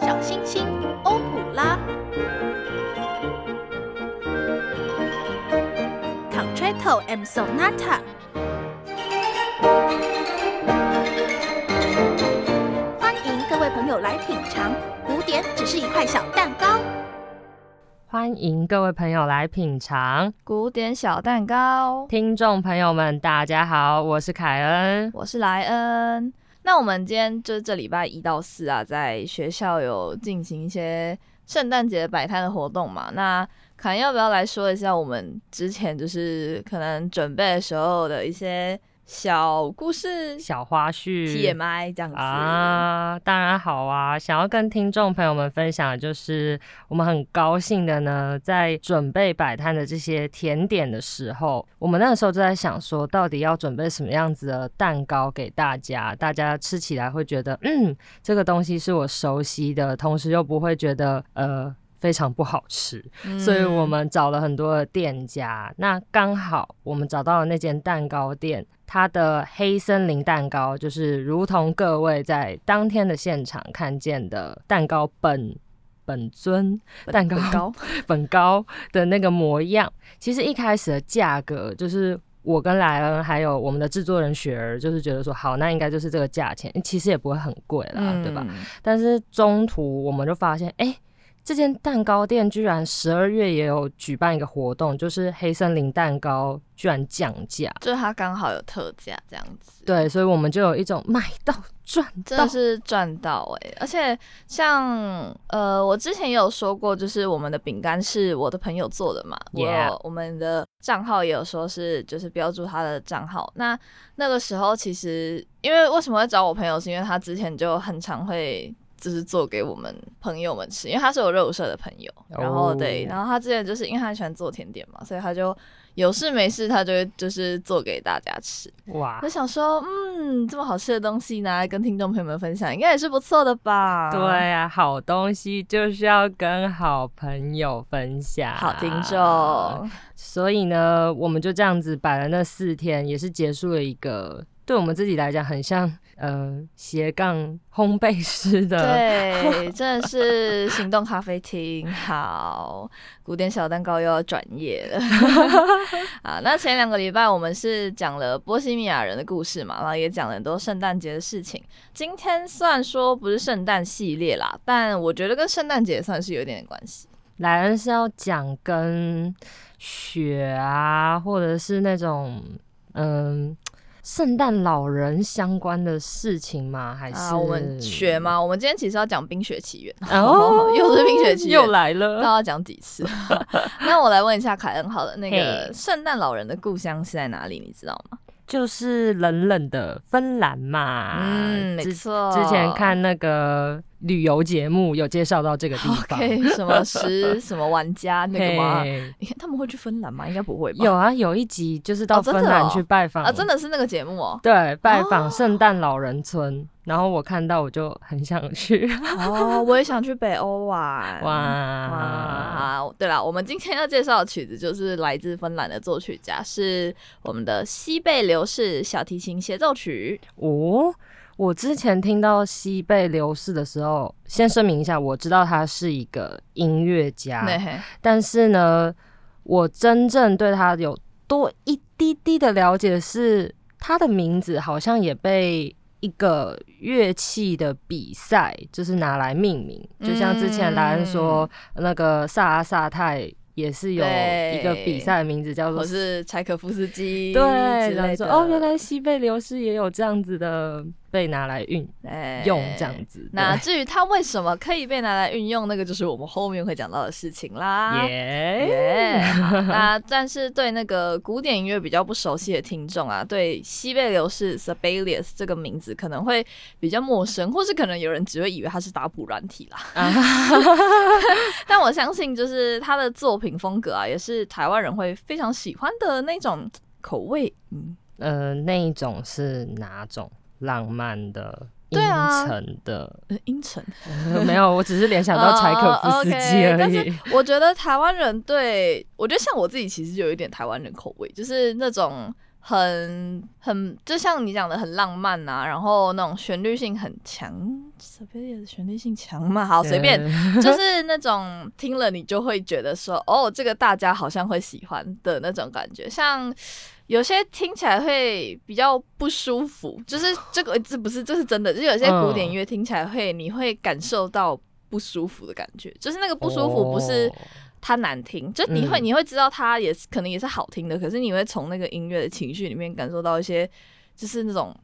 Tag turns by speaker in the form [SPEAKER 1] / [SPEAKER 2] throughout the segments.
[SPEAKER 1] 小星星欧普拉，Concerto and Sonata。欢迎各位朋友来品尝，古典只是一块小蛋糕。
[SPEAKER 2] 欢迎各位朋友来品尝
[SPEAKER 3] 古典小蛋糕。
[SPEAKER 2] 听众朋友们，大家好，我是凯恩，
[SPEAKER 3] 我是莱恩。那我们今天就是这礼拜一到四啊，在学校有进行一些圣诞节摆摊的活动嘛？那凯恩要不要来说一下我们之前就是可能准备的时候的一些？小故事、
[SPEAKER 2] 小花絮、
[SPEAKER 3] TMI 这样子
[SPEAKER 2] 啊，当然好啊！想要跟听众朋友们分享的就是，我们很高兴的呢，在准备摆摊的这些甜点的时候，我们那个时候就在想说，到底要准备什么样子的蛋糕给大家，大家吃起来会觉得，嗯，这个东西是我熟悉的，同时又不会觉得，呃。非常不好吃，所以我们找了很多的店家。那刚好我们找到了那间蛋糕店，它的黑森林蛋糕就是如同各位在当天的现场看见的蛋糕本本尊蛋糕 本糕的那个模样。其实一开始的价格就是我跟莱恩还有我们的制作人雪儿，就是觉得说好，那应该就是这个价钱，其实也不会很贵啦，对吧？但是中途我们就发现，哎。这间蛋糕店居然十二月也有举办一个活动，就是黑森林蛋糕居然降价，
[SPEAKER 3] 就是它刚好有特价这样子。
[SPEAKER 2] 对，所以我们就有一种买到赚，
[SPEAKER 3] 真的是赚到哎！而且像呃，我之前也有说过，就是我们的饼干是我的朋友做的嘛，我我们的账号也有说是就是标注他的账号。那那个时候其实因为为什么会找我朋友，是因为他之前就很常会。就是做给我们朋友们吃，因为他是我热舞社的朋友，然后对，然后他之前就是因为他喜欢做甜点嘛，所以他就有事没事他就会就是做给大家吃。哇！我想说，嗯，这么好吃的东西拿来跟听众朋友们分享，应该也是不错的吧？
[SPEAKER 2] 对啊，好东西就是要跟好朋友分享，
[SPEAKER 3] 好听众。
[SPEAKER 2] 所以呢，我们就这样子摆了那四天，也是结束了一个。对我们自己来讲，很像呃斜杠烘焙师的，
[SPEAKER 3] 对，真的是行动咖啡厅。好，古典小蛋糕又要转业了。啊，那前两个礼拜我们是讲了波西米亚人的故事嘛，然后也讲了很多圣诞节的事情。今天虽然说不是圣诞系列啦，但我觉得跟圣诞节算是有点点关系。
[SPEAKER 2] 莱恩是要讲跟雪啊，或者是那种嗯。圣诞老人相关的事情吗？还是
[SPEAKER 3] 我们学吗？我们今天其实要讲《冰雪奇缘 》，哦，又是《冰雪奇缘》
[SPEAKER 2] 又来了，
[SPEAKER 3] 那要讲几次？那我来问一下凯恩，好了，那个圣诞老人的故乡是在哪里？你知道吗？
[SPEAKER 2] 就是冷冷的芬兰嘛。
[SPEAKER 3] 嗯，没错。
[SPEAKER 2] 之前看那个。旅游节目有介绍到这个地方，
[SPEAKER 3] 什么十什么玩家那个吗？你看他们会去芬兰吗？应该不会吧。
[SPEAKER 2] 有啊，有一集就是到芬兰去拜访
[SPEAKER 3] 啊，真的是那个节目哦。
[SPEAKER 2] 对，拜访圣诞老人村，然后我看到我就很想去。
[SPEAKER 3] 哦，我也想去北欧玩。哇哇！对了，我们今天要介绍的曲子就是来自芬兰的作曲家，是我们的西贝流士小提琴协奏曲。
[SPEAKER 2] 哦。我之前听到西贝流逝的时候，先声明一下，我知道他是一个音乐家，但是呢，我真正对他有多一滴滴的了解是，他的名字好像也被一个乐器的比赛就是拿来命名，就像之前莱恩说那个萨阿萨泰。也是有一个比赛的名字叫做
[SPEAKER 3] 是柴可夫斯基，
[SPEAKER 2] 对，然后说哦，原来西贝流士也有这样子的被拿来运用这样子。
[SPEAKER 3] 那至于它为什么可以被拿来运用，那个就是我们后面会讲到的事情啦。耶，那 但是对那个古典音乐比较不熟悉的听众啊，对西贝流士 Sibelius 这个名字可能会比较陌生，或是可能有人只会以为他是打谱软体啦。但我相信，就是他的作品。风格啊，也是台湾人会非常喜欢的那种口味。
[SPEAKER 2] 嗯，呃，那一种是哪种浪漫的、对啊阴沉的？
[SPEAKER 3] 阴沉？
[SPEAKER 2] 没有，我只是联想到柴可夫斯基而
[SPEAKER 3] 已。我觉得台湾人对我觉得像我自己，其实就有一点台湾人口味，就是那种很很，就像你讲的很浪漫啊，然后那种旋律性很强，随便旋律性强嘛，好随便，就是那种听了你就会觉得说，哦，这个大家好像会喜欢的那种感觉。像有些听起来会比较不舒服，就是 这个这不是这是真的，就有些古典音乐听起来会你会感受到不舒服的感觉，就是那个不舒服不是。它难听，就你会你会知道它也是可能也是好听的，可是你会从那个音乐的情绪里面感受到一些，就是那种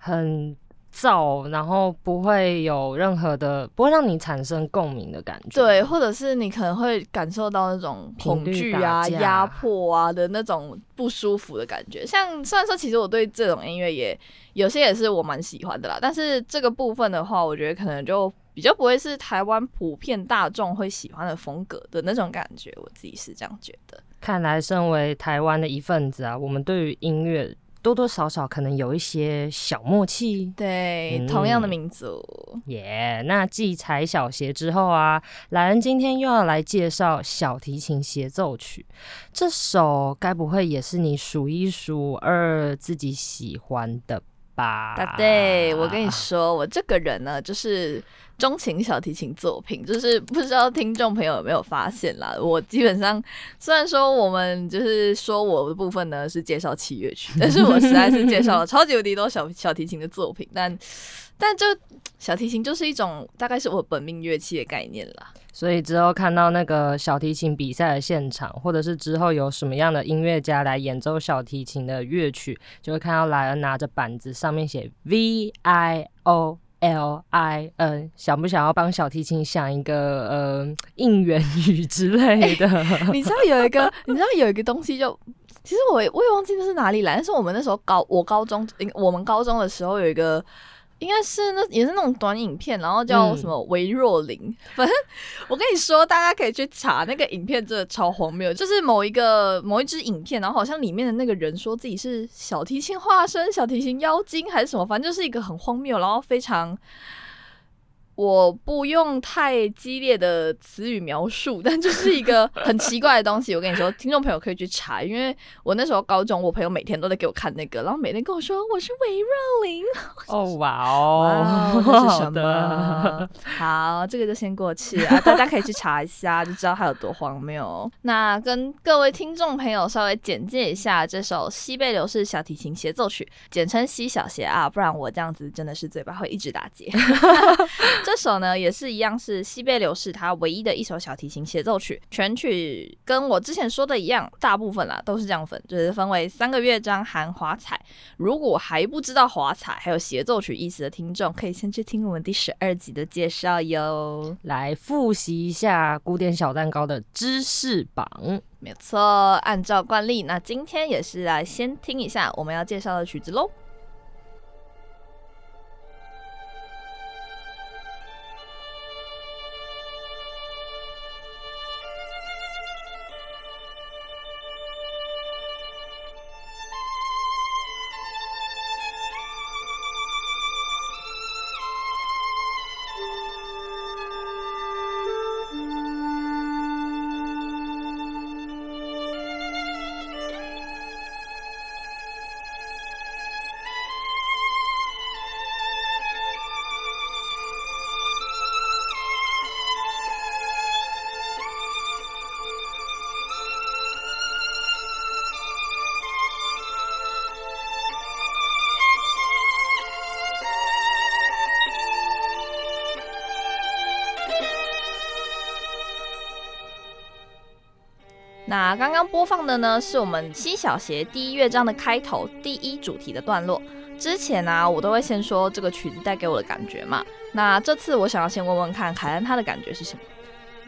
[SPEAKER 2] 很燥，然后不会有任何的，不会让你产生共鸣的感觉。
[SPEAKER 3] 对，或者是你可能会感受到那种恐惧啊、压迫啊的那种不舒服的感觉。像虽然说，其实我对这种音乐也有些也是我蛮喜欢的啦，但是这个部分的话，我觉得可能就。比较不会是台湾普遍大众会喜欢的风格的那种感觉，我自己是这样觉得。
[SPEAKER 2] 看来，身为台湾的一份子啊，我们对于音乐多多少少可能有一些小默契。
[SPEAKER 3] 对，同样的民族。
[SPEAKER 2] 耶，那继踩小鞋之后啊，莱恩今天又要来介绍小提琴协奏曲。这首该不会也是你数一数二自己喜欢的吧？
[SPEAKER 3] 对，我跟你说，我这个人呢，就是。钟情小提琴作品，就是不知道听众朋友有没有发现啦。我基本上虽然说我们就是说我的部分呢是介绍器乐曲，但是我实在是介绍了超级无敌多小小提琴的作品。但 但就小提琴就是一种大概是我本命乐器的概念啦。
[SPEAKER 2] 所以之后看到那个小提琴比赛的现场，或者是之后有什么样的音乐家来演奏小提琴的乐曲，就会看到莱恩拿着板子，上面写 V I O。L I N，想不想要帮小提琴想一个呃应援语之类的？
[SPEAKER 3] 你知道有一个，你知道有一个东西，就其实我我也忘记那是哪里来，但是我们那时候高我高中，我们高中的时候有一个。应该是那也是那种短影片，然后叫什么维若琳。反正我跟你说，大家可以去查那个影片，真的超荒谬。就是某一个某一支影片，然后好像里面的那个人说自己是小提琴化身、小提琴妖精还是什么，反正就是一个很荒谬，然后非常。我不用太激烈的词语描述，但就是一个很奇怪的东西。我跟你说，听众朋友可以去查，因为我那时候高中，我朋友每天都在给我看那个，然后每天跟我说我是韦若琳。
[SPEAKER 2] 哦哇哦，
[SPEAKER 3] 这是什么？好，这个就先过去啊，大家可以去查一下，就知道它有多荒谬。那跟各位听众朋友稍微简介一下这首西贝流士小提琴协奏曲，简称西小协啊，不然我这样子真的是嘴巴会一直打结。这首呢也是一样，是西贝流士他唯一的一首小提琴协奏曲。全曲跟我之前说的一样，大部分啦都是这样分，就是分为三个乐章含华彩。如果还不知道华彩还有协奏曲意思的听众，可以先去听我们第十二集的介绍哟。
[SPEAKER 2] 来复习一下古典小蛋糕的知识榜，
[SPEAKER 3] 没有错。按照惯例，那今天也是来先听一下我们要介绍的曲子喽。那刚刚播放的呢，是我们西小协第一乐章的开头第一主题的段落。之前呢，我都会先说这个曲子带给我的感觉嘛。那这次我想要先问问看，凯恩他的感觉是什么？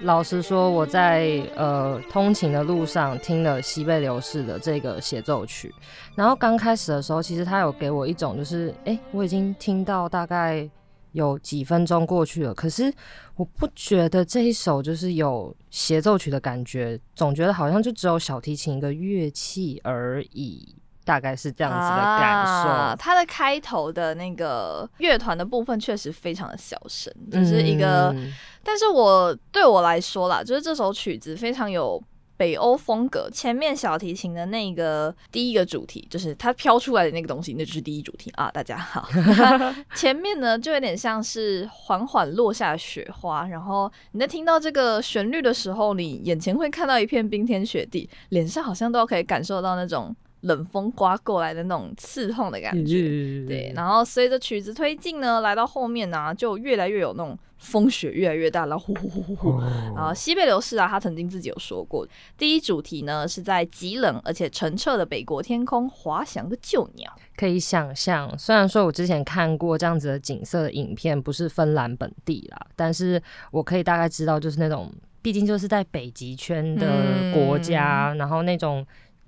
[SPEAKER 2] 老实说，我在呃通勤的路上听了西贝流士的这个协奏曲，然后刚开始的时候，其实他有给我一种就是，哎，我已经听到大概。有几分钟过去了，可是我不觉得这一首就是有协奏曲的感觉，总觉得好像就只有小提琴一个乐器而已，大概是这样子的感受。
[SPEAKER 3] 它的开头的那个乐团的部分确实非常的小声，就是一个，但是我对我来说啦，就是这首曲子非常有。北欧风格。前面小提琴的那个第一个主题，就是它飘出来的那个东西，那就是第一主题啊。大家好，前面呢就有点像是缓缓落下的雪花，然后你在听到这个旋律的时候，你眼前会看到一片冰天雪地，脸上好像都可以感受到那种。冷风刮过来的那种刺痛的感觉，对。然后随着曲子推进呢，来到后面呢，就越来越有那种风雪越来越大，然后呼呼呼呼呼。然后西贝流士啊，他曾经自己有说过，第一主题呢是在极冷而且澄澈的北国天空滑翔的旧鸟。
[SPEAKER 2] 可以想象，虽然说我之前看过这样子的景色的影片，不是芬兰本地啦，但是我可以大概知道，就是那种毕竟就是在北极圈的国家，然后那种。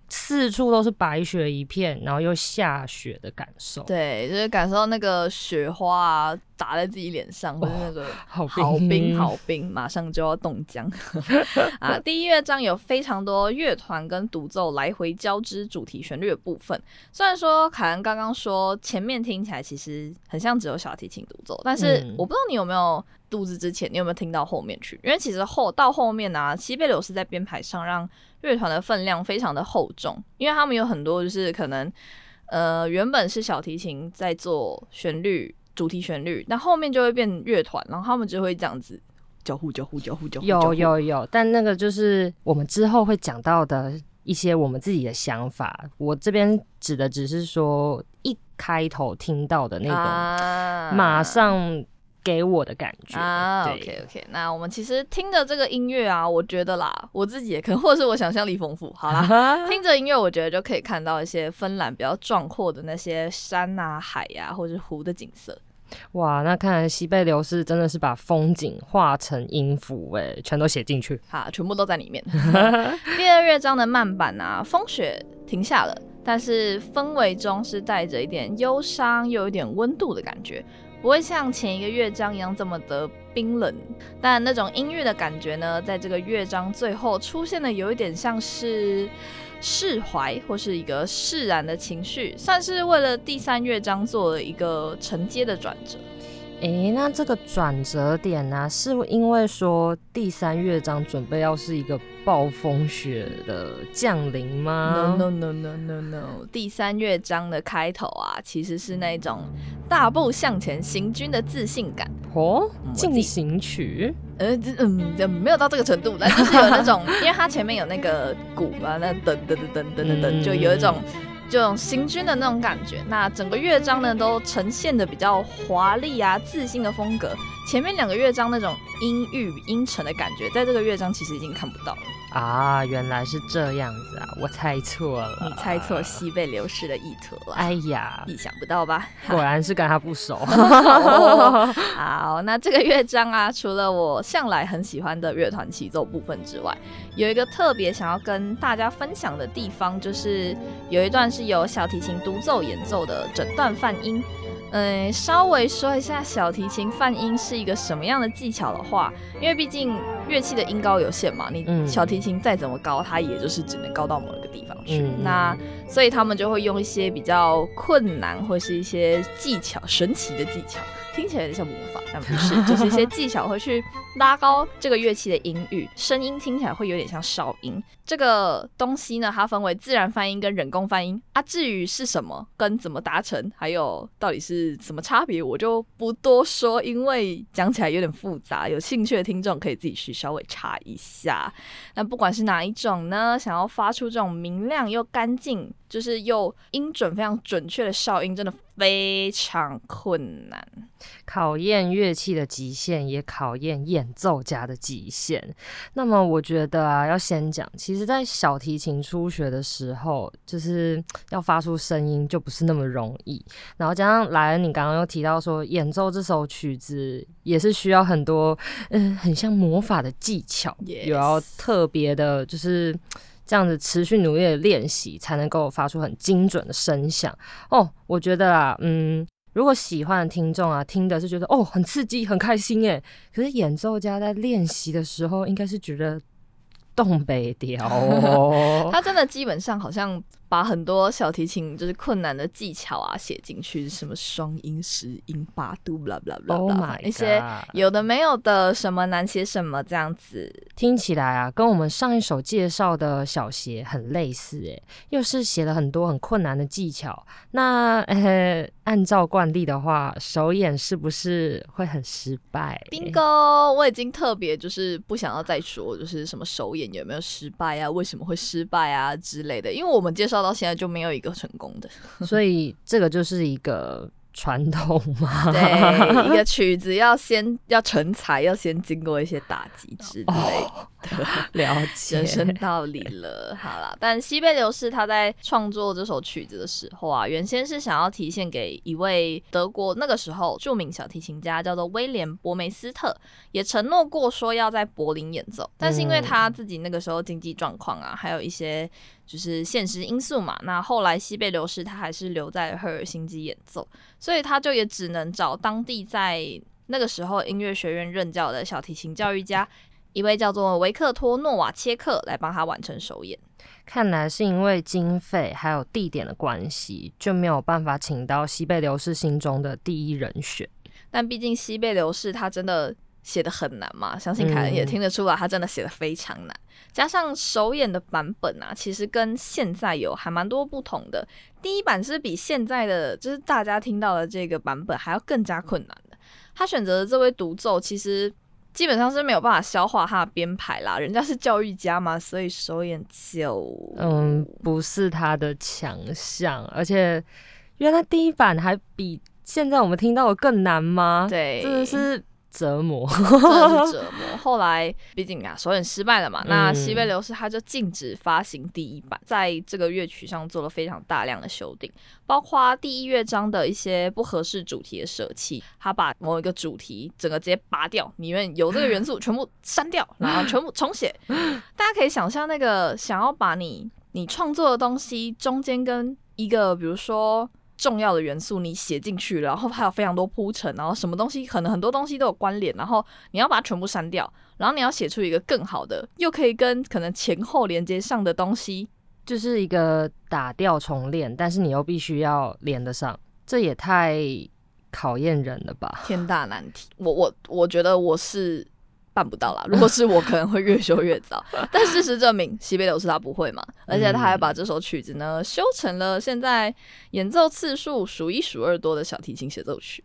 [SPEAKER 2] 四处都是白雪一片，然后又下雪的感受。
[SPEAKER 3] 对，就是感受到那个雪花啊打在自己脸上，或者那个
[SPEAKER 2] 好
[SPEAKER 3] 冰好冰，马上就要冻僵 啊！第一乐章有非常多乐团跟独奏来回交织主题旋律的部分。虽然说凯恩刚刚说前面听起来其实很像只有小提琴独奏，但是我不知道你有没有肚子之前你有没有听到后面去？因为其实后到后面呢，西贝柳斯在编排上让。乐团的分量非常的厚重，因为他们有很多就是可能，呃，原本是小提琴在做旋律、主题旋律，那后面就会变乐团，然后他们就会这样子交互、交互、交互、交互。
[SPEAKER 2] 有有有，但那个就是我们之后会讲到的一些我们自己的想法。我这边指的只是说一开头听到的那种，马上。给我的感觉
[SPEAKER 3] 啊，OK OK，那我们其实听着这个音乐啊，我觉得啦，我自己也可能，或者是我想象力丰富，好啦，听着音乐，我觉得就可以看到一些芬兰比较壮阔的那些山啊、海呀，或者是湖的景色。
[SPEAKER 2] 哇，那看来西贝流士真的是把风景画成音符，哎，全都写进去，
[SPEAKER 3] 好，全部都在里面。第二乐章的慢板啊，风雪停下了，但是氛围中是带着一点忧伤，又有点温度的感觉。不会像前一个乐章一样这么的冰冷，但那种音乐的感觉呢，在这个乐章最后出现的有一点像是释怀或是一个释然的情绪，算是为了第三乐章做了一个承接的转折。
[SPEAKER 2] 诶，那这个转折点呢，是因为说第三乐章准备要是一个暴风雪的降临吗
[SPEAKER 3] ？No no no no no no，第三乐章的开头啊，其实是那种大步向前行军的自信感
[SPEAKER 2] 哦，进行曲。
[SPEAKER 3] 呃，嗯，没有到这个程度，但就是有那种，因为它前面有那个鼓嘛，那噔噔噔噔噔噔，就有一种。这种行军的那种感觉，那整个乐章呢都呈现的比较华丽啊、自信的风格。前面两个乐章那种阴郁阴沉的感觉，在这个乐章其实已经看不到了
[SPEAKER 2] 啊！原来是这样子啊，我猜错了，
[SPEAKER 3] 你猜错西贝流士的意图了。
[SPEAKER 2] 哎呀，
[SPEAKER 3] 意想不到吧？
[SPEAKER 2] 果然是跟他不熟。
[SPEAKER 3] 好，那这个乐章啊，除了我向来很喜欢的乐团齐奏部分之外，有一个特别想要跟大家分享的地方，就是有一段是由小提琴独奏演奏的整段泛音。嗯，稍微说一下小提琴泛音是一个什么样的技巧的话，因为毕竟乐器的音高有限嘛，你小提琴再怎么高，它也就是只能高到某一个地方去。那所以他们就会用一些比较困难或是一些技巧、神奇的技巧。听起来有点像魔法，但不是，就是一些技巧会去拉高这个乐器的音域，声音听起来会有点像哨音。这个东西呢，它分为自然发音跟人工发音啊。至于是什么，跟怎么达成，还有到底是什么差别，我就不多说，因为讲起来有点复杂。有兴趣的听众可以自己去稍微查一下。那不管是哪一种呢，想要发出这种明亮又干净，就是又音准非常准确的哨音，真的。非常困难，
[SPEAKER 2] 考验乐器的极限，也考验演奏家的极限。那么，我觉得啊，要先讲，其实，在小提琴初学的时候，就是要发出声音就不是那么容易。然后加上莱恩，你刚刚又提到说，演奏这首曲子也是需要很多，嗯，很像魔法的技巧，也要特别的，就是。这样子持续努力的练习，才能够发出很精准的声响哦。我觉得啊，嗯，如果喜欢的听众啊，听的是觉得哦很刺激、很开心诶。可是演奏家在练习的时候，应该是觉得东北调哦。
[SPEAKER 3] 他真的基本上好像把很多小提琴就是困难的技巧啊写进去，什么双音、十音、八度，blah blah blah，一些有的没有的，什么难写什么这样子，
[SPEAKER 2] 听起来啊，跟我们上一首介绍的小协很类似，诶，又是写了很多很困难的技巧。那呃，按照惯例的话，首演是不是会很失败
[SPEAKER 3] ？Bingo，我已经特别就是不想要再说，就是什么首演有没有失败啊，为什么会失败啊之类的，因为我们介绍。到现在就没有一个成功的，
[SPEAKER 2] 所以这个就是一个。传统嘛，
[SPEAKER 3] 对，一个 曲子要先要成才，要先经过一些打击之类的，
[SPEAKER 2] 了解
[SPEAKER 3] 人生道理了。好了，但西贝流士他在创作这首曲子的时候啊，原先是想要体现给一位德国那个时候著名小提琴家，叫做威廉伯梅斯特，也承诺过说要在柏林演奏，但是因为他自己那个时候经济状况啊，还有一些就是现实因素嘛，那后来西贝流士他还是留在赫尔辛基演奏。所以他就也只能找当地在那个时候音乐学院任教的小提琴教育家，一位叫做维克托诺瓦切克来帮他完成首演。
[SPEAKER 2] 看来是因为经费还有地点的关系，就没有办法请到西贝流士心中的第一人选。
[SPEAKER 3] 但毕竟西贝流士他真的。写的很难嘛，相信凯恩也听得出来，他真的写的非常难。加上首演的版本啊，其实跟现在有还蛮多不同的。第一版是比现在的，就是大家听到的这个版本还要更加困难的。他选择的这位独奏，其实基本上是没有办法消化他的编排啦。人家是教育家嘛，所以首演就
[SPEAKER 2] 嗯不是他的强项。而且原来第一版还比现在我们听到的更难吗？
[SPEAKER 3] 对，
[SPEAKER 2] 真的是。折磨，
[SPEAKER 3] 真的是 折磨。后来，毕竟啊，首演失败了嘛，那西贝流士他就禁止发行第一版，在这个乐曲上做了非常大量的修订，包括第一乐章的一些不合适主题的舍弃，他把某一个主题整个直接拔掉，里面有这个元素全部删掉，然后全部重写。大家可以想象，那个想要把你你创作的东西中间跟一个，比如说。重要的元素你写进去了，然后还有非常多铺陈，然后什么东西可能很多东西都有关联，然后你要把它全部删掉，然后你要写出一个更好的，又可以跟可能前后连接上的东西，
[SPEAKER 2] 就是一个打掉重练，但是你又必须要连得上，这也太考验人了吧？
[SPEAKER 3] 天大难题，我我我觉得我是。办不到啦！如果是我，可能会越修越糟。但事实证明，西贝柳是他不会嘛，而且他还把这首曲子呢修成了现在演奏次数数一数二多的小提琴协奏曲。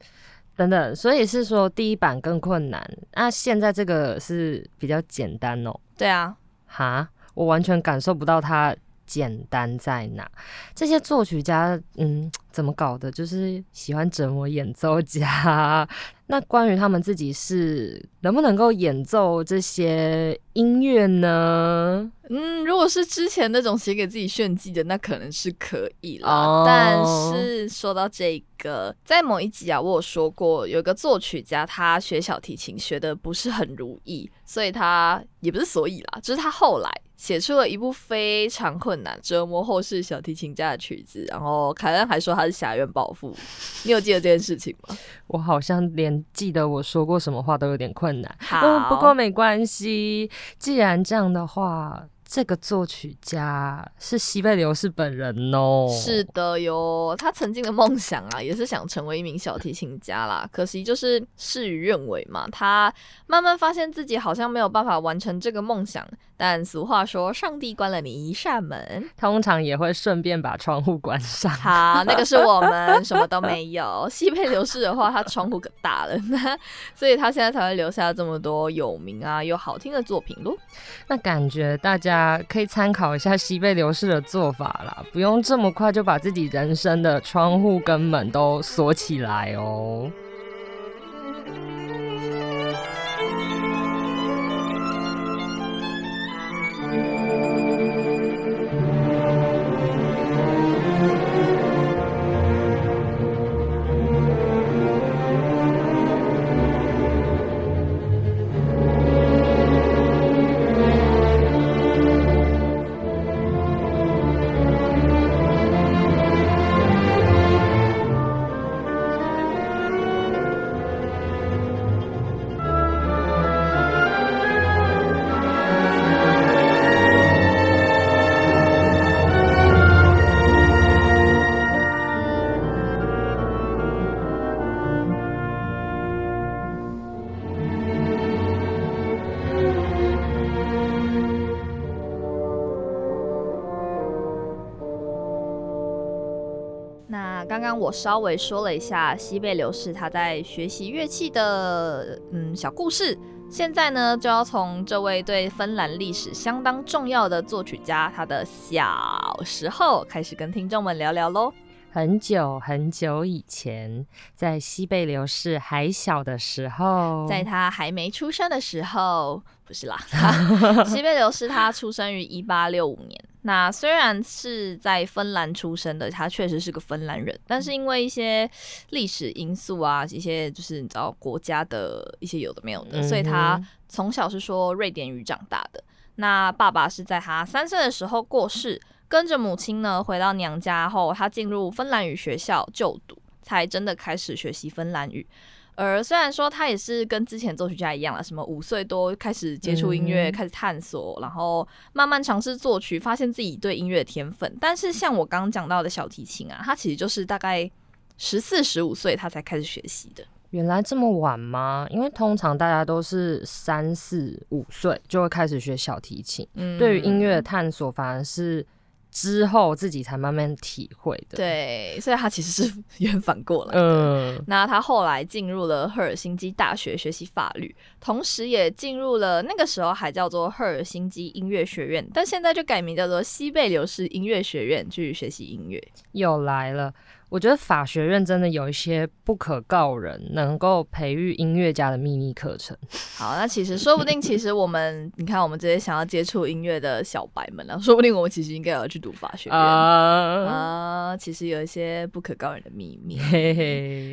[SPEAKER 2] 等等，所以是说第一版更困难，那现在这个是比较简单哦。
[SPEAKER 3] 对啊，
[SPEAKER 2] 哈，我完全感受不到它简单在哪。这些作曲家，嗯，怎么搞的？就是喜欢折磨演奏家。那关于他们自己是能不能够演奏这些音乐呢？
[SPEAKER 3] 嗯，如果是之前那种写给自己炫技的，那可能是可以啦。但是说到这个，在某一集啊，我有说过，有个作曲家他学小提琴学的不是很如意，所以他也不是所以啦，就是他后来写出了一部非常困难、折磨后世小提琴家的曲子。然后凯恩还说他是狭怨报复，你有记得这件事情吗？
[SPEAKER 2] 我好像连记得我说过什么话都有点困难。
[SPEAKER 3] 好，
[SPEAKER 2] 不过没关系，既然这样的话。这个作曲家是西贝流士本人哦。
[SPEAKER 3] 是的哟，他曾经的梦想啊，也是想成为一名小提琴家啦。可惜就是事与愿违嘛，他慢慢发现自己好像没有办法完成这个梦想。但俗话说，上帝关了你一扇门，
[SPEAKER 2] 通常也会顺便把窗户关上。
[SPEAKER 3] 好，那个是我们 什么都没有。西贝流士的话，他窗户可大了，所以他现在才会留下这么多有名啊又好听的作品咯。
[SPEAKER 2] 那感觉大家。可以参考一下西贝流士的做法啦，不用这么快就把自己人生的窗户跟门都锁起来哦。
[SPEAKER 3] 我稍微说了一下西贝流士他在学习乐器的嗯小故事，现在呢就要从这位对芬兰历史相当重要的作曲家他的小时候开始跟听众们聊聊喽。
[SPEAKER 2] 很久很久以前，在西贝流士还小的时候，
[SPEAKER 3] 在他还没出生的时候，不是啦，西贝流士他出生于一八六五年。那虽然是在芬兰出生的，他确实是个芬兰人，但是因为一些历史因素啊，一些就是你知道国家的一些有的没有的，所以他从小是说瑞典语长大的。那爸爸是在他三岁的时候过世。跟着母亲呢，回到娘家后，他进入芬兰语学校就读，才真的开始学习芬兰语。而虽然说他也是跟之前作曲家一样了，什么五岁多开始接触音乐，开始探索，然后慢慢尝试作曲，发现自己对音乐的天分。但是像我刚刚讲到的小提琴啊，他其实就是大概十四、十五岁他才开始学习的。
[SPEAKER 2] 原来这么晚吗？因为通常大家都是三四五岁就会开始学小提琴。嗯，对于音乐的探索反而是。之后自己才慢慢体会的，
[SPEAKER 3] 对，所以他其实是 原反过来的。嗯，那他后来进入了赫尔辛基大学学习法律，同时也进入了那个时候还叫做赫尔辛基音乐学院，但现在就改名叫做西贝流士音乐学院去学习音乐。
[SPEAKER 2] 又来了。我觉得法学院真的有一些不可告人、能够培育音乐家的秘密课程。
[SPEAKER 3] 好，那其实说不定，其实我们你看，我们这些想要接触音乐的小白们呢，说不定我们其实应该要去读法学院啊。其实有一些不可告人的秘密。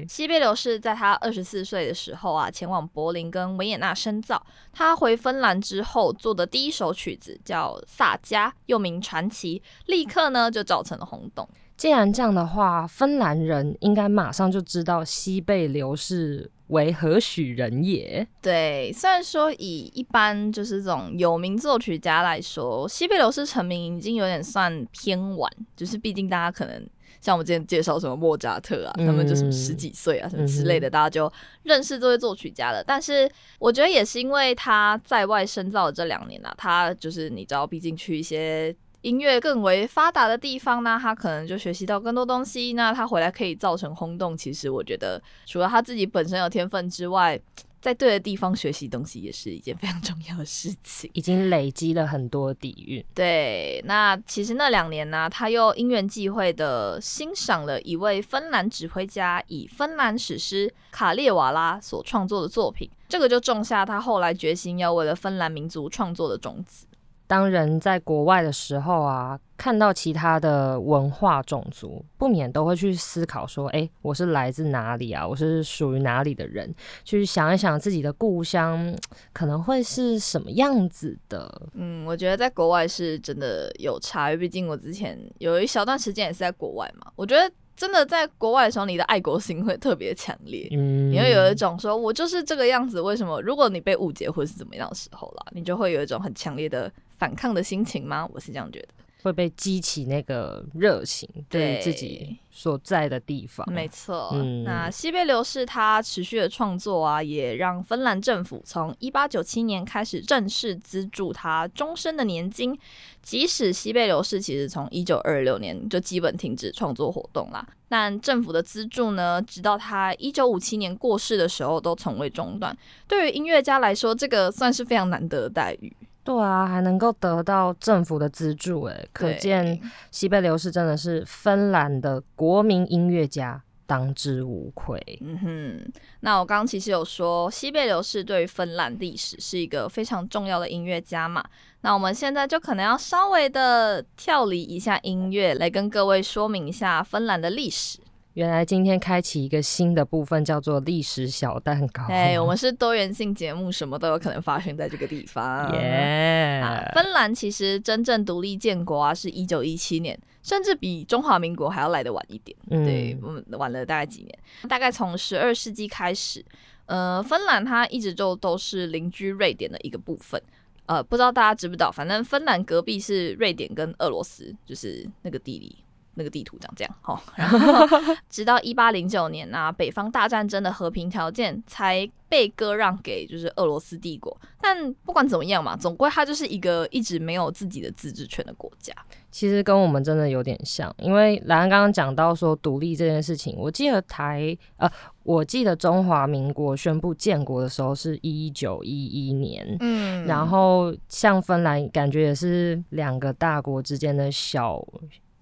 [SPEAKER 3] 西贝流士在他二十四岁的时候啊，前往柏林跟维也纳深造。他回芬兰之后做的第一首曲子叫《萨迦》，又名《传奇》，立刻呢就造成了轰动。
[SPEAKER 2] 既然这样的话，芬兰人应该马上就知道西贝流士为何许人也。
[SPEAKER 3] 对，虽然说以一般就是这种有名作曲家来说，西贝流士成名已经有点算偏晚，就是毕竟大家可能像我们之前介绍什么莫扎特啊，他们就是十几岁啊什么之类的，大家就认识这位作曲家了。但是我觉得也是因为他在外深造的这两年啊，他就是你知道，毕竟去一些。音乐更为发达的地方呢，他可能就学习到更多东西。那他回来可以造成轰动。其实我觉得，除了他自己本身有天分之外，在对的地方学习东西也是一件非常重要的事情。
[SPEAKER 2] 已经累积了很多底蕴。
[SPEAKER 3] 对，那其实那两年呢，他又因缘际会的欣赏了一位芬兰指挥家以芬兰史诗《卡列瓦拉》所创作的作品，这个就种下他后来决心要为了芬兰民族创作的种子。
[SPEAKER 2] 当人在国外的时候啊，看到其他的文化种族，不免都会去思考说：“哎，我是来自哪里啊？我是属于哪里的人？”去想一想自己的故乡可能会是什么样子的。
[SPEAKER 3] 嗯，我觉得在国外是真的有差，毕竟我之前有一小段时间也是在国外嘛。我觉得。真的在国外的时候，你的爱国心会特别强烈，嗯你会有一种说“我就是这个样子”。为什么？如果你被误解或是怎么样的时候啦，你就会有一种很强烈的反抗的心情吗？我是这样觉得。
[SPEAKER 2] 会被激起那个热情，对自己所在的地方。
[SPEAKER 3] 没错，那西贝流士他持续的创作啊，也让芬兰政府从一八九七年开始正式资助他终身的年金。即使西贝流士其实从一九二六年就基本停止创作活动啦，但政府的资助呢，直到他一九五七年过世的时候都从未中断。对于音乐家来说，这个算是非常难得的待遇。
[SPEAKER 2] 对啊，还能够得到政府的资助，哎，可见西贝流士真的是芬兰的国民音乐家，当之无愧。
[SPEAKER 3] 嗯哼，那我刚刚其实有说，西贝流士对于芬兰历史是一个非常重要的音乐家嘛。那我们现在就可能要稍微的跳离一下音乐，来跟各位说明一下芬兰的历史。
[SPEAKER 2] 原来今天开启一个新的部分，叫做历史小蛋糕。
[SPEAKER 3] 哎，我们是多元性节目，什么都有可能发生在这个地方。耶！芬兰其实真正独立建国啊，是一九一七年，甚至比中华民国还要来的晚一点。嗯对，我们晚了大概几年，大概从十二世纪开始。呃，芬兰它一直就都是邻居瑞典的一个部分。呃，不知道大家知不知道，反正芬兰隔壁是瑞典跟俄罗斯，就是那个地理。那个地图长这样好。然后 直到一八零九年啊，北方大战争的和平条件才被割让给就是俄罗斯帝国。但不管怎么样嘛，总归它就是一个一直没有自己的自治权的国家。
[SPEAKER 2] 其实跟我们真的有点像，因为兰安刚刚讲到说独立这件事情，我记得台呃，我记得中华民国宣布建国的时候是一九一一年，嗯，然后像芬兰，感觉也是两个大国之间的小。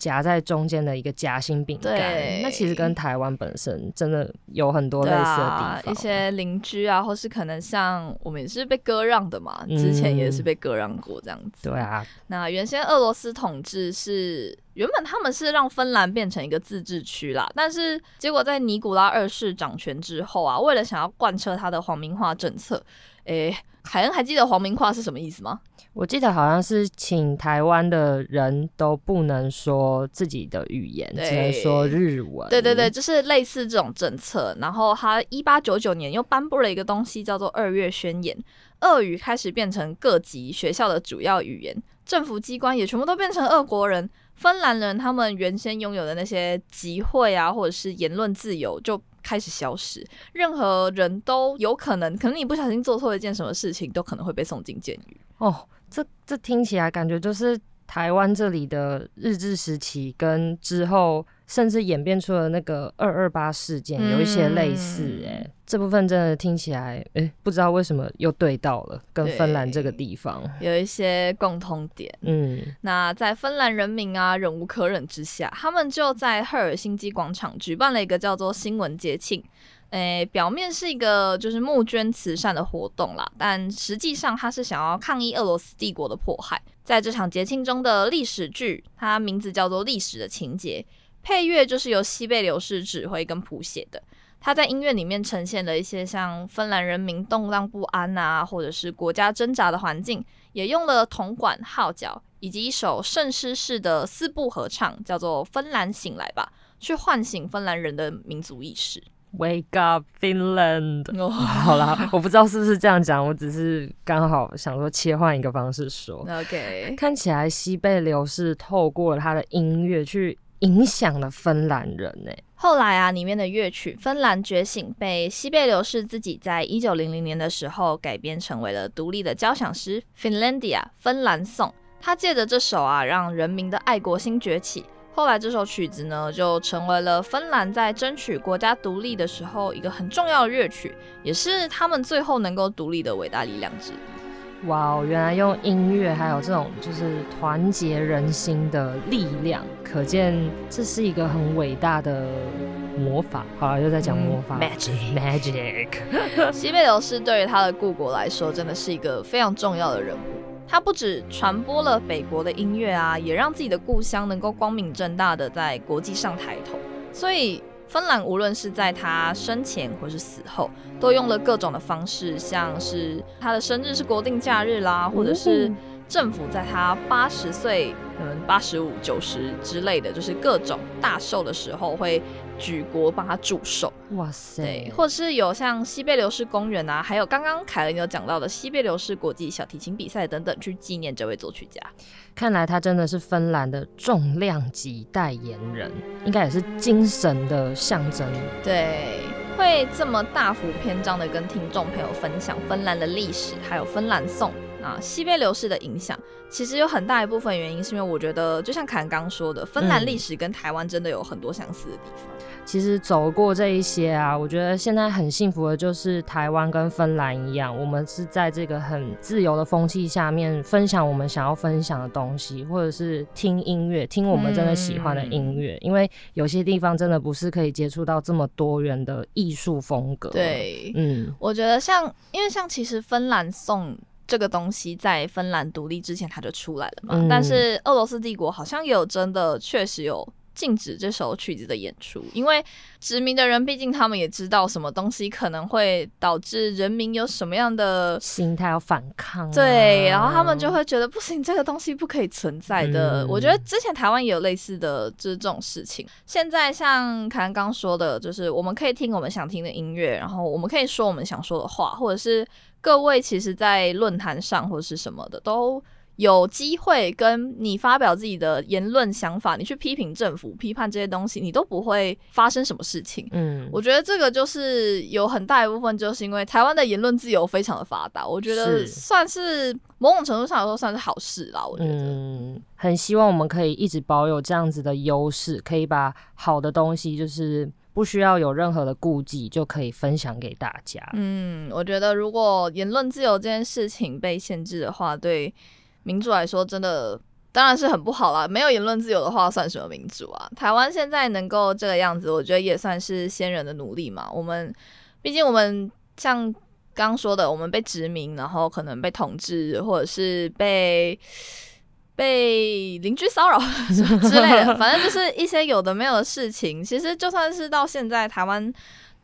[SPEAKER 2] 夹在中间的一个夹心饼干，那其实跟台湾本身真的有很多类似的地
[SPEAKER 3] 方，一些邻居啊，或是可能像我们也是被割让的嘛，之前也是被割让过这样子。
[SPEAKER 2] 对啊，
[SPEAKER 3] 那原先俄罗斯统治是原本他们是让芬兰变成一个自治区啦，但是结果在尼古拉二世掌权之后啊，为了想要贯彻他的皇民化政策，诶。凯恩还记得黄明化是什么意思吗？
[SPEAKER 2] 我记得好像是请台湾的人都不能说自己的语言，只能说日文。
[SPEAKER 3] 对对对，就是类似这种政策。然后他一八九九年又颁布了一个东西，叫做《二月宣言》，俄语开始变成各级学校的主要语言，政府机关也全部都变成俄国人。芬兰人他们原先拥有的那些集会啊，或者是言论自由就。开始消失，任何人都有可能，可能你不小心做错一件什么事情，都可能会被送进监狱。
[SPEAKER 2] 哦，这这听起来感觉就是台湾这里的日治时期跟之后。甚至演变出了那个二二八事件，有一些类似哎，这部分真的听起来哎，不知道为什么又对到了，跟芬兰这个地方
[SPEAKER 3] 有一些共通点。嗯，那在芬兰人民啊忍无可忍之下，他们就在赫尔辛基广场举办了一个叫做新闻节庆。诶，表面是一个就是募捐慈善的活动啦，但实际上他是想要抗议俄罗斯帝国的迫害。在这场节庆中的历史剧，它名字叫做《历史的情节》。配乐就是由西贝流士指挥跟谱写的，他在音乐里面呈现了一些像芬兰人民动荡不安啊，或者是国家挣扎的环境，也用了铜管、号角以及一首圣诗式的四部合唱，叫做《芬兰醒来吧》，去唤醒芬兰人的民族意识。
[SPEAKER 2] Wake up, Finland！好啦，我不知道是不是这样讲，我只是刚好想说切换一个方式说。
[SPEAKER 3] OK，
[SPEAKER 2] 看起来西贝流士透过他的音乐去。影响了芬兰人呢。
[SPEAKER 3] 后来啊，里面的乐曲《芬兰觉醒》被西贝流士自己在一九零零年的时候改编成为了独立的交响诗《Finlandia》芬兰颂。他借着这首啊，让人民的爱国心崛起。后来这首曲子呢，就成为了芬兰在争取国家独立的时候一个很重要的乐曲，也是他们最后能够独立的伟大力量之一。
[SPEAKER 2] 哇哦，原来用音乐还有这种就是团结人心的力量，可见这是一个很伟大的魔法。好了，又在讲魔法
[SPEAKER 3] ，magic
[SPEAKER 2] magic。
[SPEAKER 3] 西贝流士对于他的故国来说，真的是一个非常重要的人物。他不止传播了北国的音乐啊，也让自己的故乡能够光明正大的在国际上抬头。所以。芬兰无论是在他生前或是死后，都用了各种的方式，像是他的生日是国定假日啦，或者是政府在他八十岁。嗯，八十五、九十之类的，就是各种大寿的时候会举国帮他祝寿。哇塞！对，或者是有像西贝流士公园啊，还有刚刚凯恩有讲到的西贝流士国际小提琴比赛等等，去纪念这位作曲家。
[SPEAKER 2] 看来他真的是芬兰的重量级代言人，应该也是精神的象征。
[SPEAKER 3] 对，会这么大幅篇章的跟听众朋友分享芬兰的历史，还有芬兰颂。啊，西贝流士的影响其实有很大一部分原因，是因为我觉得，就像坎刚说的，芬兰历史跟台湾真的有很多相似的地方。
[SPEAKER 2] 其实走过这一些啊，我觉得现在很幸福的，就是台湾跟芬兰一样，我们是在这个很自由的风气下面，分享我们想要分享的东西，或者是听音乐，听我们真的喜欢的音乐。因为有些地方真的不是可以接触到这么多元的艺术风格。
[SPEAKER 3] 对，嗯，我觉得像，因为像其实芬兰送。这个东西在芬兰独立之前它就出来了嘛，但是俄罗斯帝国好像有真的确实有禁止这首曲子的演出，因为殖民的人毕竟他们也知道什么东西可能会导致人民有什么样的
[SPEAKER 2] 心态要反抗，
[SPEAKER 3] 对，然后他们就会觉得不行，这个东西不可以存在的。我觉得之前台湾也有类似的就是这种事情。现在像凯恩刚说的，就是我们可以听我们想听的音乐，然后我们可以说我们想说的话，或者是。各位其实，在论坛上或者是什么的，都有机会跟你发表自己的言论想法，你去批评政府、批判这些东西，你都不会发生什么事情。
[SPEAKER 2] 嗯，
[SPEAKER 3] 我觉得这个就是有很大一部分，就是因为台湾的言论自由非常的发达，我觉得算是某种程度上来说算是好事啦。我觉得，
[SPEAKER 2] 嗯，很希望我们可以一直保有这样子的优势，可以把好的东西就是不需要有任何的顾忌，就可以分享给大家。
[SPEAKER 3] 嗯，我觉得如果言论自由这件事情被限制的话，对民主来说真的。当然是很不好啦，没有言论自由的话，算什么民主啊？台湾现在能够这个样子，我觉得也算是先人的努力嘛。我们毕竟我们像刚说的，我们被殖民，然后可能被统治，或者是被被邻居骚扰 之类的，反正就是一些有的没有的事情。其实就算是到现在，台湾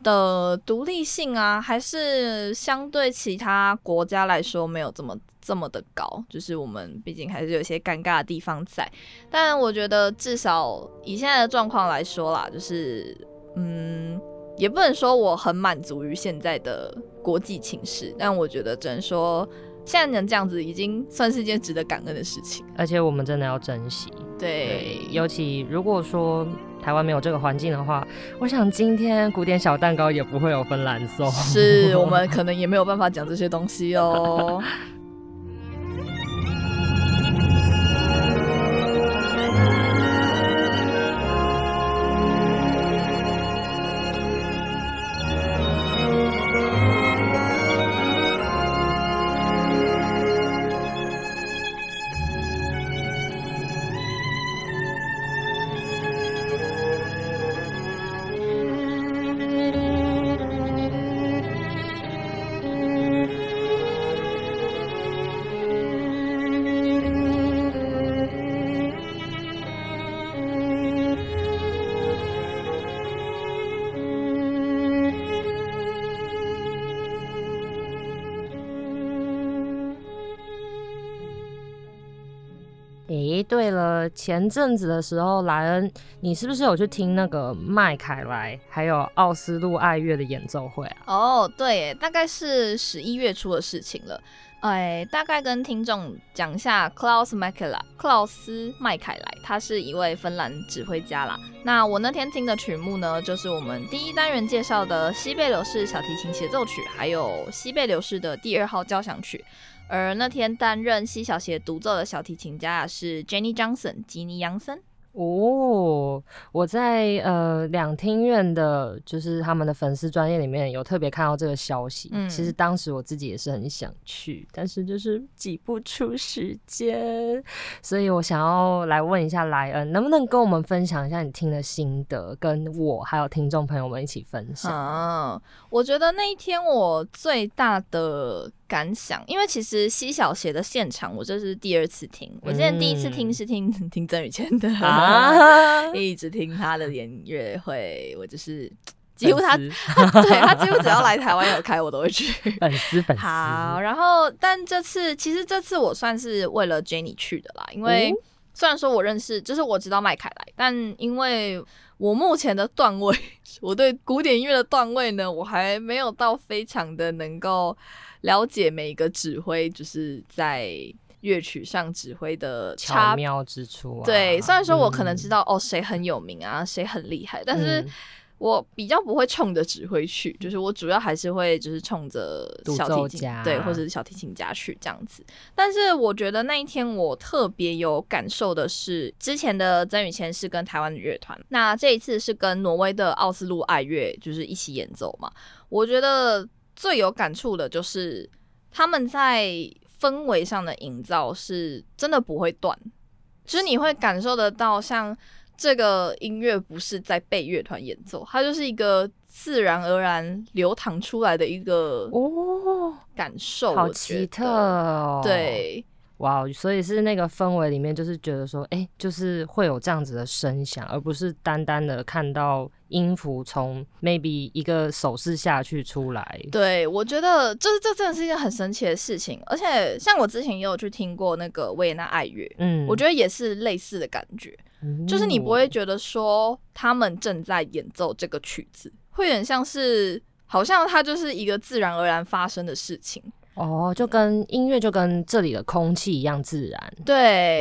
[SPEAKER 3] 的独立性啊，还是相对其他国家来说没有这么这么的高。就是我们毕竟还是有一些尴尬的地方在，但我觉得至少以现在的状况来说啦，就是嗯，也不能说我很满足于现在的国际情势，但我觉得只能说现在能这样子，已经算是一件值得感恩的事情。
[SPEAKER 2] 而且我们真的要珍惜。
[SPEAKER 3] 对，
[SPEAKER 2] 尤其如果说台湾没有这个环境的话，我想今天古典小蛋糕也不会有芬兰颂。
[SPEAKER 3] 是我们可能也没有办法讲这些东西哦。
[SPEAKER 2] 对了，前阵子的时候，莱恩，你是不是有去听那个麦凯莱还有奥斯陆爱乐的演奏会啊？
[SPEAKER 3] 哦，对，大概是十一月初的事情了。哎，大概跟听众讲一下，Klaus Makela，克劳斯麦凯莱，他是一位芬兰指挥家啦。那我那天听的曲目呢，就是我们第一单元介绍的西贝流士小提琴协奏曲，还有西贝流士的第二号交响曲。而那天担任西小协独奏的小提琴家是 Jenny Johnson，吉尼杨森。
[SPEAKER 2] 哦，我在呃两厅院的，就是他们的粉丝专业里面有特别看到这个消息。
[SPEAKER 3] 嗯
[SPEAKER 2] 其实当时我自己也是很想去，但是就是挤不出时间，所以我想要来问一下莱恩，能不能跟我们分享一下你听的心得，跟我还有听众朋友们一起分享？
[SPEAKER 3] 啊，我觉得那一天我最大的感想，因为其实西小协的现场我这是第二次听，我之前第一次听
[SPEAKER 2] 嗯。
[SPEAKER 3] 是听 听曾宇谦的，
[SPEAKER 2] 啊，
[SPEAKER 3] 一直听他的演乐会，我就是 几乎他
[SPEAKER 2] 粉丝
[SPEAKER 3] 对他几乎只要来台湾有开我都会去。
[SPEAKER 2] 粉丝粉丝，
[SPEAKER 3] 好，然后但这次其实这次我算是为了 Jenny 去的啦，因为
[SPEAKER 2] 哦
[SPEAKER 3] 虽然说我认识，就是我知道麦凯莱，但因为我目前的段位，我对古典音乐的段位呢，我还没有到非常的能够了解每一个指挥，就是在乐曲上指挥的
[SPEAKER 2] 巧妙之处啊。
[SPEAKER 3] 对，虽然说我可能
[SPEAKER 2] 嗯
[SPEAKER 3] 知道、哦谁很有名啊，谁很厉害，但是
[SPEAKER 2] 嗯
[SPEAKER 3] 我比较不会冲着指挥去，就是我主要还是会就是冲着小提琴
[SPEAKER 2] 家
[SPEAKER 3] 对，或者是小提琴家去这样子。但是我觉得那一天我特别有感受的是，之前的曾宇谦是跟台湾的乐团，那这一次是跟挪威的奥斯陆爱乐就是一起演奏嘛。我觉得最有感触的就是他们在氛围上的营造是真的不会断，就是你会感受得到，像这个音乐不是在被乐团演奏，它就是一个自然而然流淌出来的一个
[SPEAKER 2] 哦，
[SPEAKER 3] 感受，
[SPEAKER 2] 好奇特哦。。
[SPEAKER 3] 对，
[SPEAKER 2] 哇，所以是那个氛围里面，就是觉得说，哎、就是会有这样子的声响，而不是单单的看到音符从 maybe 一个手势下去出来。
[SPEAKER 3] 对，我觉得这这真的是一件很神奇的事情，而且像我之前也有去听过那个维也纳爱乐，
[SPEAKER 2] 嗯，
[SPEAKER 3] 我觉得也是类似的感觉，就是你不会觉得说他们正在演奏这个曲子，会有点像是好像它就是一个自然而然发生的事情。
[SPEAKER 2] 哦，就跟音乐就跟这里的空气一样自然。
[SPEAKER 3] 对，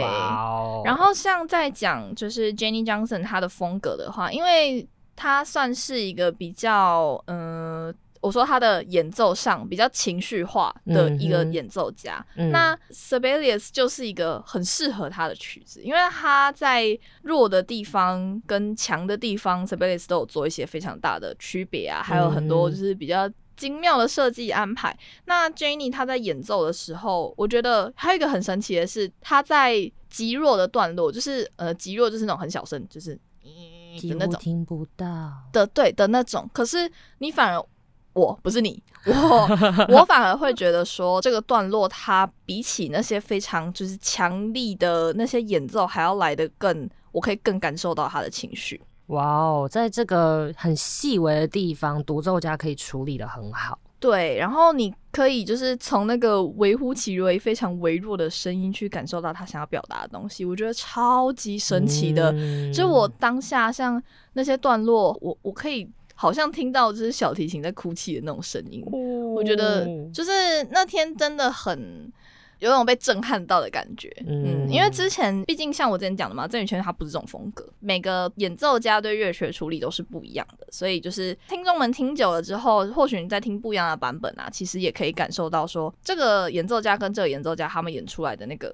[SPEAKER 3] 然后像在讲就是 Jenny Johnson 她的风格的话，因为她算是一个比较嗯。我说他的演奏上比较情绪化的一个演奏家，那 Sibelius 就是一个很适合他的曲子，因为他在弱的地方跟强的地方，Sibelius 都有做一些非常大的区别啊，还有很多就是比较精妙的设计安排。那 Jenny 她在演奏的时候，我觉得还有一个很神奇的是，她在极弱的段落，就是呃极弱就是那种很小声，就是
[SPEAKER 2] 的那种听不到
[SPEAKER 3] 的对的那种，可是你反而。我不是你，我 我反而会觉得说，这个段落它比起那些非常就是强力的那些演奏还要来的更，我可以更感受到他的情绪。
[SPEAKER 2] 哇哦，在这个很细微的地方，独奏家可以处理的很好。
[SPEAKER 3] 对，然后你可以就是从那个微乎其微、非常微弱的声音去感受到他想要表达的东西，我觉得超级神奇的。就我当下像那些段落，我我可以。好像听到就是小提琴在哭泣的那种声音，我觉得就是那天真的很有种被震撼到的感觉。嗯，因为之前毕竟像我之前讲的嘛，郑宇轩他不是这种风格，每个演奏家对乐曲处理都是不一样的，所以就是听众们听久了之后，或许你在听不一样的版本啊，其实也可以感受到说这个演奏家跟这个演奏家他们演出来的那个。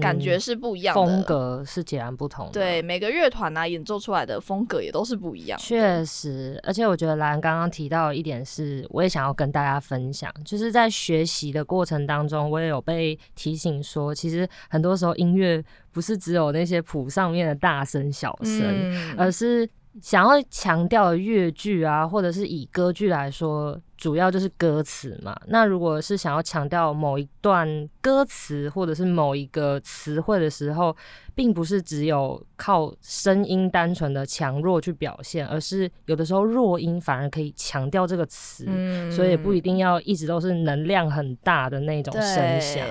[SPEAKER 3] 感觉是不一样的，
[SPEAKER 2] 风格是截然不同的。
[SPEAKER 3] 对，每个乐团啊演奏出来的风格也都是不一样。
[SPEAKER 2] 确实，而且我觉得兰刚刚提到一点是，我也想要跟大家分享，就是在学习的过程当中，我也有被提醒说，其实很多时候音乐不是只有那些谱上面的大声小声，而是。想要强调的乐句啊，或者是以歌剧来说，主要就是歌词嘛。那如果是想要强调某一段歌词或者是某一个词汇的时候，并不是只有靠声音单纯的强弱去表现，而是有的时候弱音反而可以强调这个词，所以不一定要一直都是能量很大的那种声响。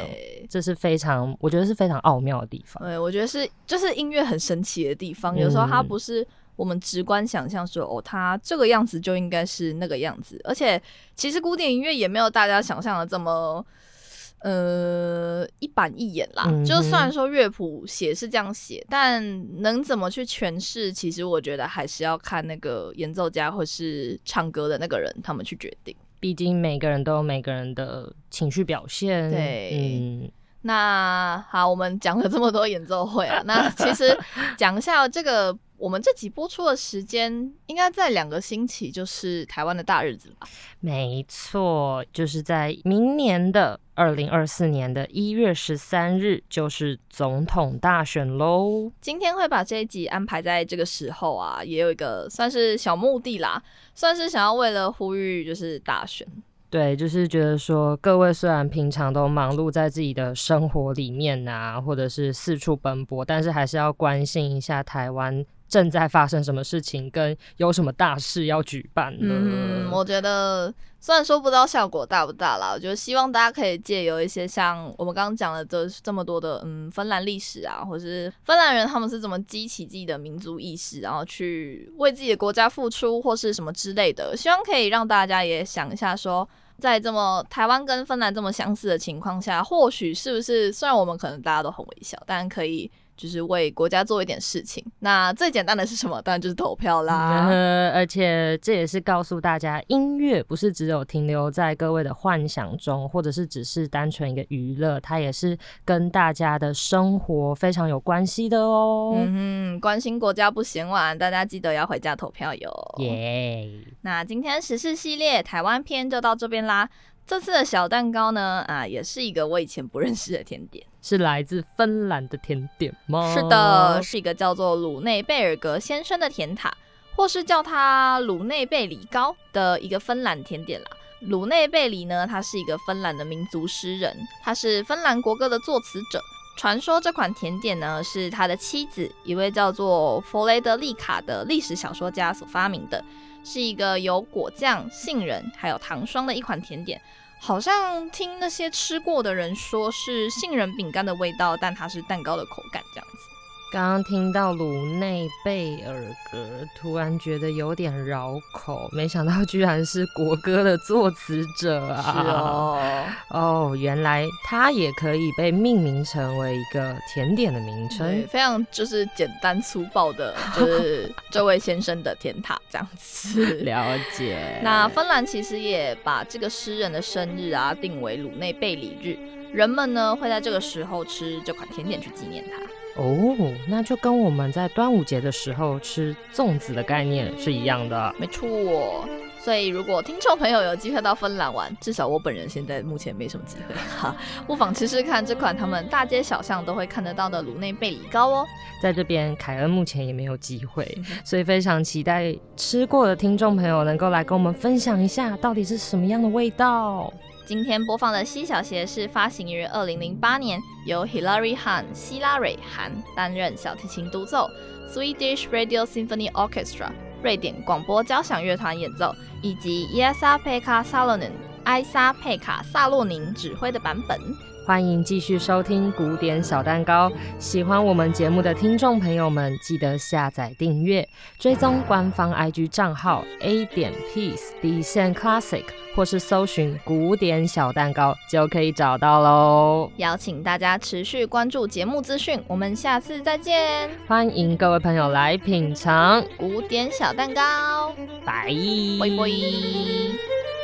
[SPEAKER 2] 这是非常，我觉得是非常奥妙的地方。
[SPEAKER 3] 对，我觉得是就是音乐很神奇的地方，有时候它不是。我们直观想象说，哦，他这个样子就应该是那个样子，而且其实古典音乐也没有大家想象的这么，呃，一板一眼啦。就虽然说乐谱写是这样写，但能怎么去诠释，其实我觉得还是要看那个演奏家或是唱歌的那个人他们去决定。
[SPEAKER 2] 毕竟每个人都有每个人的情绪表现。
[SPEAKER 3] 对，嗯。那好，我们讲了这么多演奏会啊，那其实讲一下这个。我们这集播出的时间应该在两个星期，就是台湾的大日子吧？
[SPEAKER 2] 没错，就是在明年的二零二四年的一月十三日，就是总统大选喽。
[SPEAKER 3] 今天会把这一集安排在这个时候啊，也有一个算是小目的啦，算是想要为了呼吁就是大选。
[SPEAKER 2] 对，就是觉得说，各位虽然平常都忙碌在自己的生活里面啊，或者是四处奔波，但是还是要关心一下台湾。正在发生什么事情，跟有什么大事要举办呢？
[SPEAKER 3] 嗯，我觉得虽然说不知道效果大不大啦，我觉得希望大家可以借由一些像我们刚刚讲的这这么多的嗯芬兰历史啊，或是芬兰人他们是怎么激起自己的民族意识，然后去为自己的国家付出，或是什么之类的，希望可以让大家也想一下，说在这么台湾跟芬兰这么相似的情况下，或许是不是虽然我们可能大家都很微小，但可以。就是为国家做一点事情，那最简单的是什么？当然就是投票啦。
[SPEAKER 2] 而且这也是告诉大家，音乐不是只有停留在各位的幻想中，或者是只是单纯一个娱乐，它也是跟大家的生活非常有关系的哦。
[SPEAKER 3] 嗯，关心国家不嫌晚，大家记得要回家投票哟。
[SPEAKER 2] 耶！
[SPEAKER 3] 那今天时事系列台湾篇就到这边啦。这次的小蛋糕呢，啊，也是一个我以前不认识的甜点，
[SPEAKER 2] 是来自芬兰的甜点吗？
[SPEAKER 3] 是的，是一个叫做鲁内贝尔格先生的甜塔，或是叫它鲁内贝里糕的一个芬兰甜点啦。鲁内贝里呢，他是一个芬兰的民族诗人，他是芬兰国歌的作词者。传说这款甜点呢，是他的妻子，一位叫做弗雷德丽卡的历史小说家所发明的，是一个有果酱、杏仁还有糖霜的一款甜点。好像听那些吃过的人说是杏仁饼干的味道，但它是蛋糕的口感这样子。
[SPEAKER 2] 刚刚听到鲁内贝尔格，突然觉得有点绕口，没想到居然是国歌的作词者啊！
[SPEAKER 3] 是哦，
[SPEAKER 2] 哦，原来它也可以被命名成为一个甜点的名称
[SPEAKER 3] 对，，非常就是简单粗暴的，就是这位先生的甜塔这样子。
[SPEAKER 2] 了解。
[SPEAKER 3] 那芬兰其实也把这个诗人的生日啊定为鲁内贝里日，人们呢会在这个时候吃这款甜点去纪念他。
[SPEAKER 2] 哦，那就跟我们在端午节的时候吃粽子的概念是一样的。
[SPEAKER 3] 没错，所以如果听众朋友有机会到芬兰玩，至少我本人现在目前没什么机会哈，不妨吃吃看这款他们大街小巷都会看得到的鲁内贝里糕哦。
[SPEAKER 2] 在这边，凯恩目前也没有机会，所以非常期待吃过的听众朋友能够来跟我们分享一下，到底是什么样的味道。
[SPEAKER 3] 今天播放的《西小协》是发行于二零零八年，由 Hilary Han 希拉蕊韩担任小提琴独奏，Swedish Radio Symphony Orchestra 瑞典广播交响乐团演奏，以及 Esa-Pekka Salonen 埃莎佩卡萨洛宁指挥的版本。
[SPEAKER 2] 欢迎继续收听古典小蛋糕。喜欢我们节目的听众朋友们，记得下载订阅，追踪官方 IG 账号 A 点 Peace 底线 Classic，或是搜寻古典小蛋糕就可以找到喽。
[SPEAKER 3] 邀请大家持续关注节目资讯，我们下次再见。
[SPEAKER 2] 欢迎各位朋友来品尝，
[SPEAKER 3] 古典小蛋糕，
[SPEAKER 2] 拜
[SPEAKER 3] 拜拜。